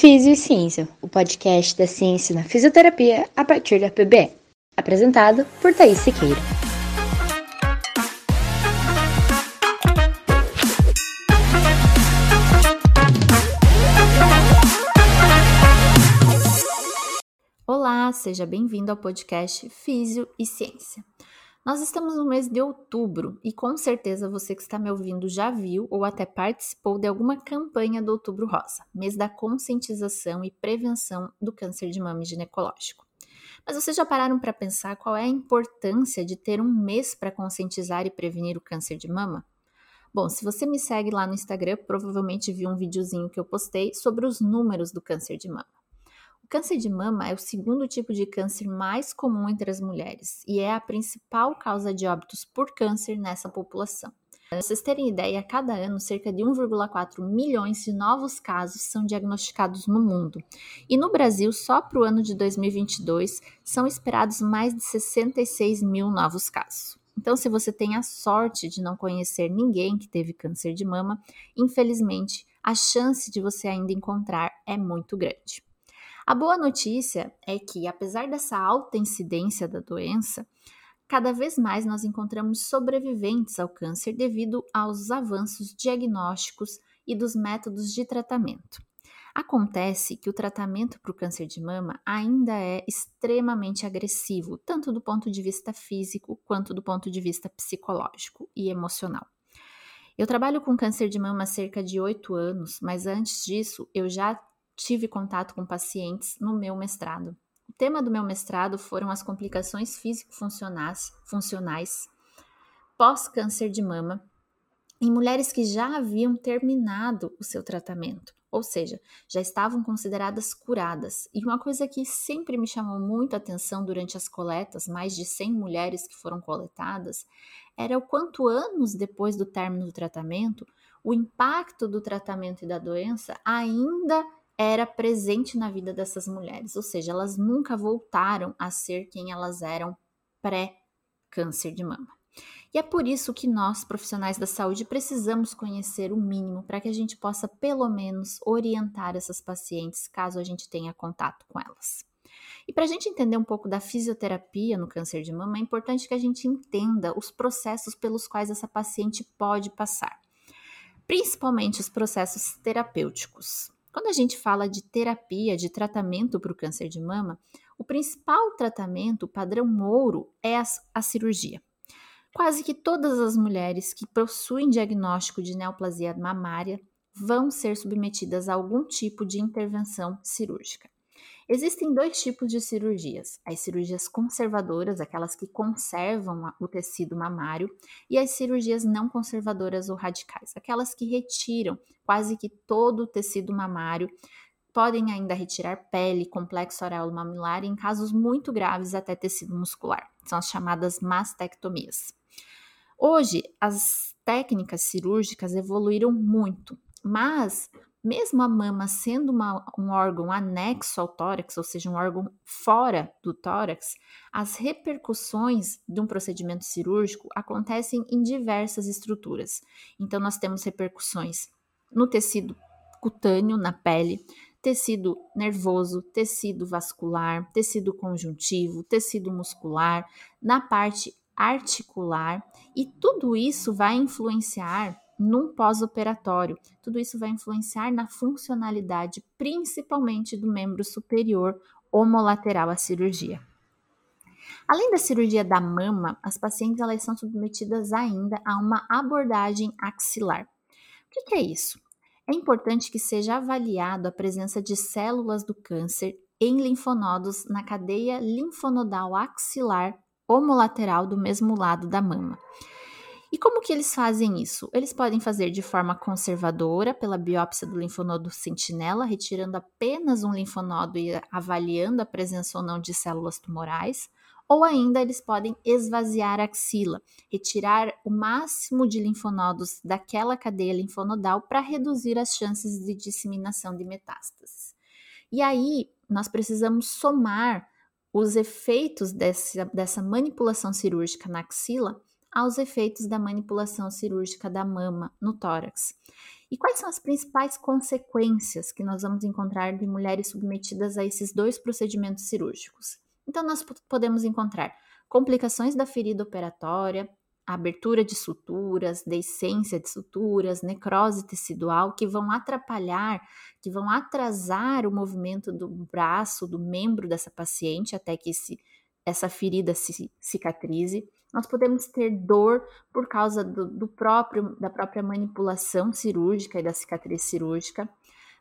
Físio e Ciência, o podcast da ciência na fisioterapia a partir da PBE. Apresentado por Thaís Siqueira. Olá, seja bem-vindo ao podcast Físio e Ciência. Nós estamos no mês de outubro e com certeza você que está me ouvindo já viu ou até participou de alguma campanha do Outubro Rosa, mês da conscientização e prevenção do câncer de mama ginecológico. Mas vocês já pararam para pensar qual é a importância de ter um mês para conscientizar e prevenir o câncer de mama? Bom, se você me segue lá no Instagram, provavelmente viu um videozinho que eu postei sobre os números do câncer de mama câncer de mama é o segundo tipo de câncer mais comum entre as mulheres e é a principal causa de óbitos por câncer nessa população. Para vocês terem ideia, a cada ano, cerca de 1,4 milhões de novos casos são diagnosticados no mundo. E no Brasil, só para o ano de 2022, são esperados mais de 66 mil novos casos. Então, se você tem a sorte de não conhecer ninguém que teve câncer de mama, infelizmente, a chance de você ainda encontrar é muito grande. A boa notícia é que, apesar dessa alta incidência da doença, cada vez mais nós encontramos sobreviventes ao câncer devido aos avanços diagnósticos e dos métodos de tratamento. Acontece que o tratamento para o câncer de mama ainda é extremamente agressivo, tanto do ponto de vista físico quanto do ponto de vista psicológico e emocional. Eu trabalho com câncer de mama há cerca de oito anos, mas antes disso eu já tive contato com pacientes no meu mestrado. O tema do meu mestrado foram as complicações físico-funcionais funcionais, pós-câncer de mama em mulheres que já haviam terminado o seu tratamento, ou seja, já estavam consideradas curadas. E uma coisa que sempre me chamou muito a atenção durante as coletas, mais de 100 mulheres que foram coletadas, era o quanto anos depois do término do tratamento, o impacto do tratamento e da doença ainda era presente na vida dessas mulheres, ou seja, elas nunca voltaram a ser quem elas eram pré-câncer de mama. E é por isso que nós, profissionais da saúde, precisamos conhecer o mínimo para que a gente possa, pelo menos, orientar essas pacientes caso a gente tenha contato com elas. E para a gente entender um pouco da fisioterapia no câncer de mama, é importante que a gente entenda os processos pelos quais essa paciente pode passar, principalmente os processos terapêuticos. Quando a gente fala de terapia, de tratamento para o câncer de mama, o principal tratamento, o padrão ouro, é a, a cirurgia. Quase que todas as mulheres que possuem diagnóstico de neoplasia mamária vão ser submetidas a algum tipo de intervenção cirúrgica. Existem dois tipos de cirurgias: as cirurgias conservadoras, aquelas que conservam o tecido mamário, e as cirurgias não conservadoras ou radicais, aquelas que retiram quase que todo o tecido mamário. Podem ainda retirar pele, complexo areolo mamilar e, em casos muito graves, até tecido muscular. São as chamadas mastectomias. Hoje, as técnicas cirúrgicas evoluíram muito, mas mesmo a mama sendo uma, um órgão anexo ao tórax, ou seja, um órgão fora do tórax, as repercussões de um procedimento cirúrgico acontecem em diversas estruturas. Então, nós temos repercussões no tecido cutâneo, na pele, tecido nervoso, tecido vascular, tecido conjuntivo, tecido muscular, na parte articular, e tudo isso vai influenciar num pós-operatório. Tudo isso vai influenciar na funcionalidade, principalmente do membro superior homolateral à cirurgia. Além da cirurgia da mama, as pacientes elas são submetidas ainda a uma abordagem axilar. O que, que é isso? É importante que seja avaliado a presença de células do câncer em linfonodos na cadeia linfonodal axilar homolateral do mesmo lado da mama. E como que eles fazem isso? Eles podem fazer de forma conservadora, pela biópsia do linfonodo sentinela, retirando apenas um linfonodo e avaliando a presença ou não de células tumorais, ou ainda eles podem esvaziar a axila, retirar o máximo de linfonodos daquela cadeia linfonodal para reduzir as chances de disseminação de metástases. E aí nós precisamos somar os efeitos dessa, dessa manipulação cirúrgica na axila aos efeitos da manipulação cirúrgica da mama no tórax. E quais são as principais consequências que nós vamos encontrar de mulheres submetidas a esses dois procedimentos cirúrgicos? Então, nós podemos encontrar complicações da ferida operatória, abertura de suturas, deiscência de suturas, necrose tecidual, que vão atrapalhar, que vão atrasar o movimento do braço, do membro dessa paciente até que esse, essa ferida se cicatrize. Nós podemos ter dor por causa do, do próprio, da própria manipulação cirúrgica e da cicatriz cirúrgica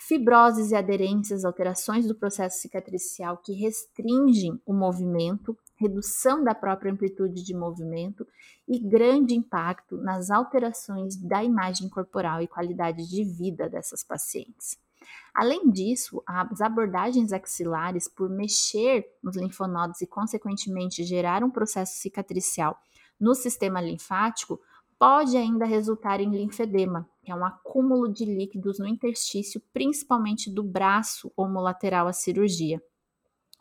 fibroses e aderências, alterações do processo cicatricial que restringem o movimento, redução da própria amplitude de movimento e grande impacto nas alterações da imagem corporal e qualidade de vida dessas pacientes. Além disso, as abordagens axilares, por mexer nos linfonodos e, consequentemente, gerar um processo cicatricial no sistema linfático, pode ainda resultar em linfedema, que é um acúmulo de líquidos no interstício, principalmente do braço homolateral à cirurgia.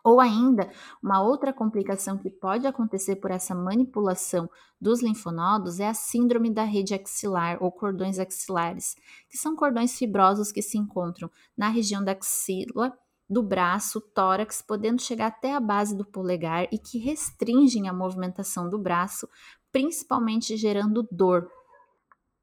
Ou ainda, uma outra complicação que pode acontecer por essa manipulação dos linfonodos é a síndrome da rede axilar ou cordões axilares, que são cordões fibrosos que se encontram na região da axila, do braço, tórax, podendo chegar até a base do polegar e que restringem a movimentação do braço, principalmente gerando dor.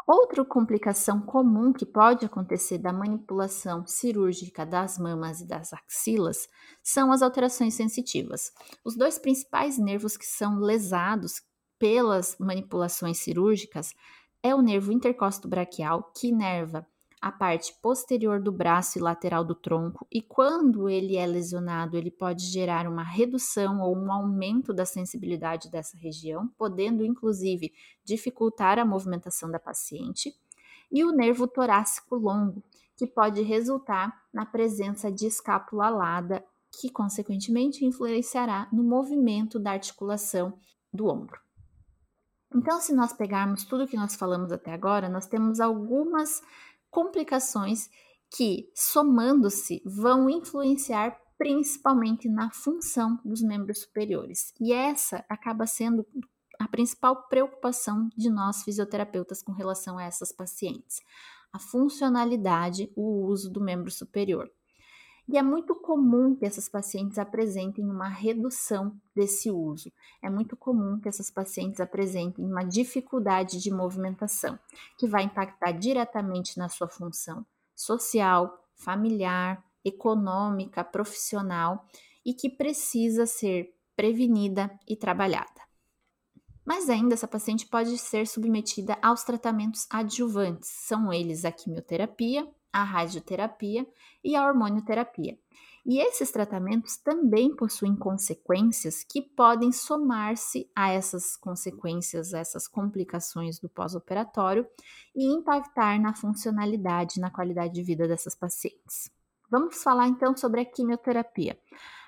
Outra complicação comum que pode acontecer da manipulação cirúrgica das mamas e das axilas são as alterações sensitivas. Os dois principais nervos que são lesados pelas manipulações cirúrgicas é o nervo intercósto braquial, que inerva a parte posterior do braço e lateral do tronco, e quando ele é lesionado, ele pode gerar uma redução ou um aumento da sensibilidade dessa região, podendo inclusive dificultar a movimentação da paciente, e o nervo torácico longo, que pode resultar na presença de escápula alada, que consequentemente influenciará no movimento da articulação do ombro. Então, se nós pegarmos tudo que nós falamos até agora, nós temos algumas complicações que, somando-se, vão influenciar principalmente na função dos membros superiores. E essa acaba sendo a principal preocupação de nós fisioterapeutas com relação a essas pacientes: a funcionalidade, o uso do membro superior. E é muito comum que essas pacientes apresentem uma redução desse uso. É muito comum que essas pacientes apresentem uma dificuldade de movimentação, que vai impactar diretamente na sua função social, familiar, econômica, profissional e que precisa ser prevenida e trabalhada. Mas ainda essa paciente pode ser submetida aos tratamentos adjuvantes, são eles a quimioterapia, a radioterapia e a hormonioterapia. E esses tratamentos também possuem consequências que podem somar-se a essas consequências, a essas complicações do pós-operatório e impactar na funcionalidade, na qualidade de vida dessas pacientes. Vamos falar então sobre a quimioterapia.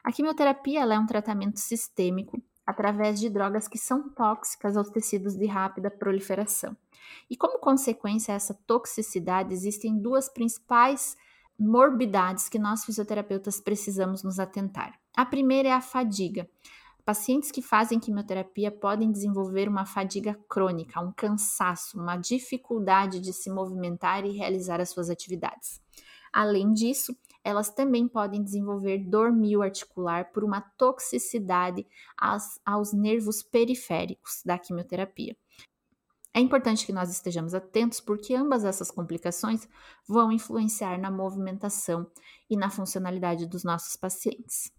A quimioterapia é um tratamento sistêmico através de drogas que são tóxicas aos tecidos de rápida proliferação. E como consequência dessa toxicidade, existem duas principais morbidades que nós fisioterapeutas precisamos nos atentar. A primeira é a fadiga. Pacientes que fazem quimioterapia podem desenvolver uma fadiga crônica, um cansaço, uma dificuldade de se movimentar e realizar as suas atividades. Além disso, elas também podem desenvolver dor mioarticular por uma toxicidade aos, aos nervos periféricos da quimioterapia. É importante que nós estejamos atentos porque ambas essas complicações vão influenciar na movimentação e na funcionalidade dos nossos pacientes.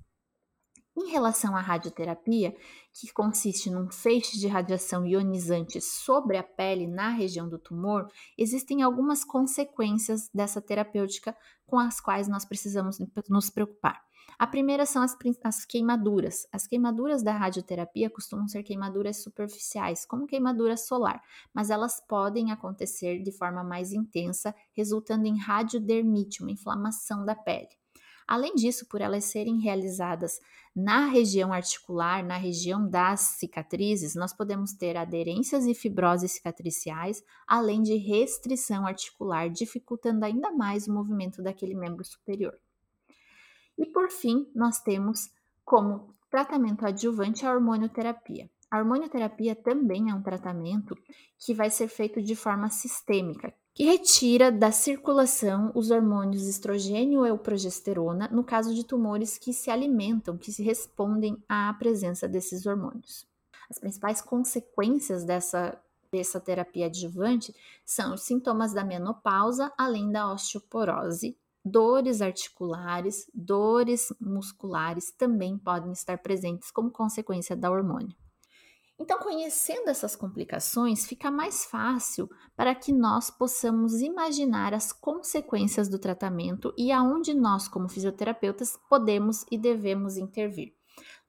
Em relação à radioterapia, que consiste num feixe de radiação ionizante sobre a pele na região do tumor, existem algumas consequências dessa terapêutica com as quais nós precisamos nos preocupar. A primeira são as, as, queimaduras. As queimaduras da radioterapia costumam ser queimaduras superficiais, como queimadura solar, mas elas podem acontecer de forma mais intensa, resultando em radiodermite, uma inflamação da pele. Além disso, por elas serem realizadas na região articular, na região das cicatrizes, nós podemos ter aderências e fibroses cicatriciais, além de restrição articular, dificultando ainda mais o movimento daquele membro superior. E por fim, nós temos como tratamento adjuvante a hormonioterapia. A hormonioterapia também é um tratamento que vai ser feito de forma sistêmica, que retira da circulação os hormônios estrogênio ou progesterona no caso de tumores que se alimentam, que se respondem à presença desses hormônios. As principais consequências dessa, dessa terapia adjuvante são os sintomas da menopausa, além da osteoporose, dores articulares, dores musculares também podem estar presentes como consequência da hormônio. Então, conhecendo essas complicações, fica mais fácil para que nós possamos imaginar as consequências do tratamento e aonde nós, como fisioterapeutas, podemos e devemos intervir.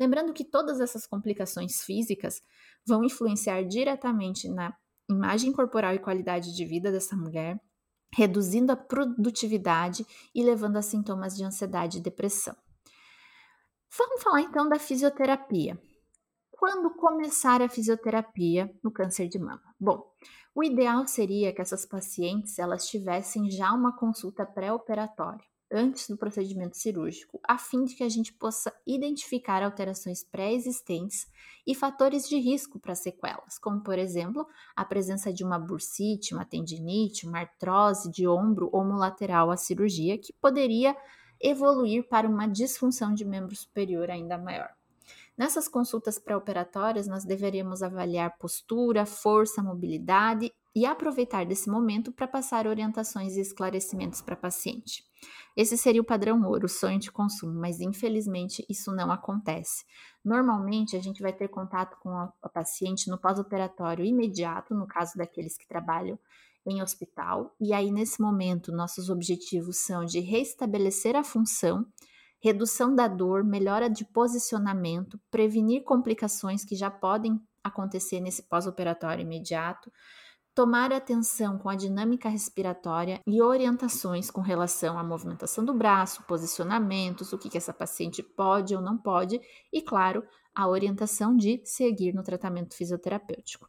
Lembrando que todas essas complicações físicas vão influenciar diretamente na imagem corporal e qualidade de vida dessa mulher, reduzindo a produtividade e levando a sintomas de ansiedade e depressão. Vamos falar então da fisioterapia quando começar a fisioterapia no câncer de mama? Bom, o ideal seria que essas pacientes elas tivessem já uma consulta pré-operatória antes do procedimento cirúrgico, a fim de que a gente possa identificar alterações pré-existentes e fatores de risco para sequelas, como por exemplo, a presença de uma bursite, uma tendinite, uma artrose de ombro homolateral à cirurgia, que poderia evoluir para uma disfunção de membro superior ainda maior. Nessas consultas pré-operatórias, nós deveríamos avaliar postura, força, mobilidade e aproveitar desse momento para passar orientações e esclarecimentos para paciente. Esse seria o padrão ouro, o sonho de consumo, mas infelizmente isso não acontece. Normalmente a gente vai ter contato com a, a paciente no pós-operatório imediato, no caso daqueles que trabalham em hospital, e aí nesse momento nossos objetivos são de restabelecer a função redução da dor, melhora de posicionamento, prevenir complicações que já podem acontecer nesse pós-operatório imediato, tomar atenção com a dinâmica respiratória e orientações com relação à movimentação do braço, posicionamentos, o que, que essa paciente pode ou não pode, e, claro, a orientação de seguir no tratamento fisioterapêutico.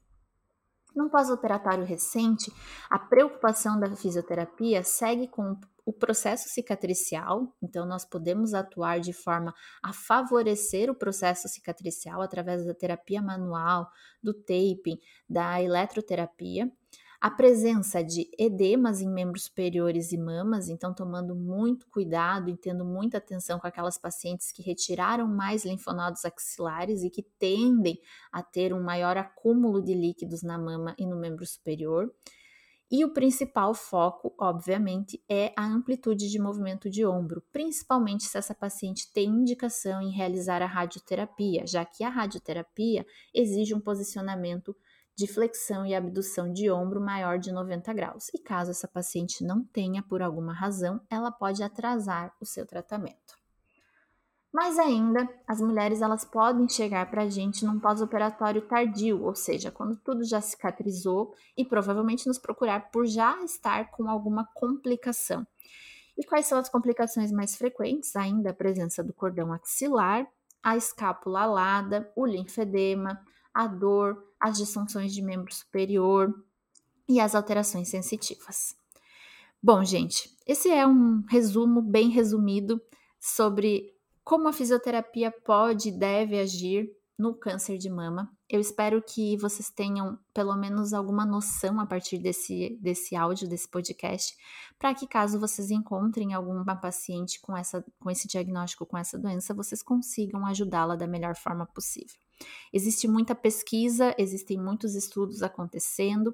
No pós-operatório recente, a preocupação da fisioterapia segue com o processo cicatricial, então nós podemos atuar de forma a favorecer o processo cicatricial através da terapia manual, do taping, da eletroterapia. A presença de edemas em membros superiores e mamas, então tomando muito cuidado e tendo muita atenção com aquelas pacientes que retiraram mais linfonodos axilares e que tendem a ter um maior acúmulo de líquidos na mama e no membro superior. E o principal foco, obviamente, é a amplitude de movimento de ombro, principalmente se essa paciente tem indicação em realizar a radioterapia, já que a radioterapia exige um posicionamento de flexão e abdução de ombro maior de 90 graus. E caso essa paciente não tenha por alguma razão, ela pode atrasar o seu tratamento. Mais ainda, as mulheres elas podem chegar para a gente num pós-operatório tardio, ou seja, quando tudo já cicatrizou e provavelmente nos procurar por já estar com alguma complicação. E quais são as complicações mais frequentes? Ainda a presença do cordão axilar, a escápula alada, o linfedema, a dor, as disfunções de membro superior e as alterações sensitivas. Bom, gente, esse é um resumo bem resumido sobre como a fisioterapia pode e deve agir no câncer de mama. Eu espero que vocês tenham pelo menos alguma noção a partir desse, desse áudio, desse podcast, para que caso vocês encontrem alguma paciente com, essa, com esse diagnóstico, com essa doença, vocês consigam ajudá-la da melhor forma possível. Existe muita pesquisa, existem muitos estudos acontecendo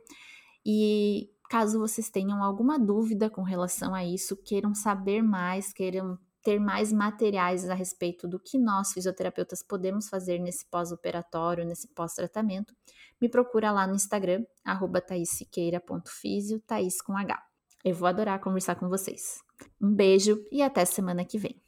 e caso vocês tenham alguma dúvida com relação a isso, queiram saber mais, queiram ter mais materiais a respeito do que nós fisioterapeutas podemos fazer nesse pós-operatório, nesse pós-tratamento, me procura lá no Instagram, arroba thaisiqueira.fisio, Thaís com H. Eu vou adorar conversar com vocês. Um beijo e até semana que vem.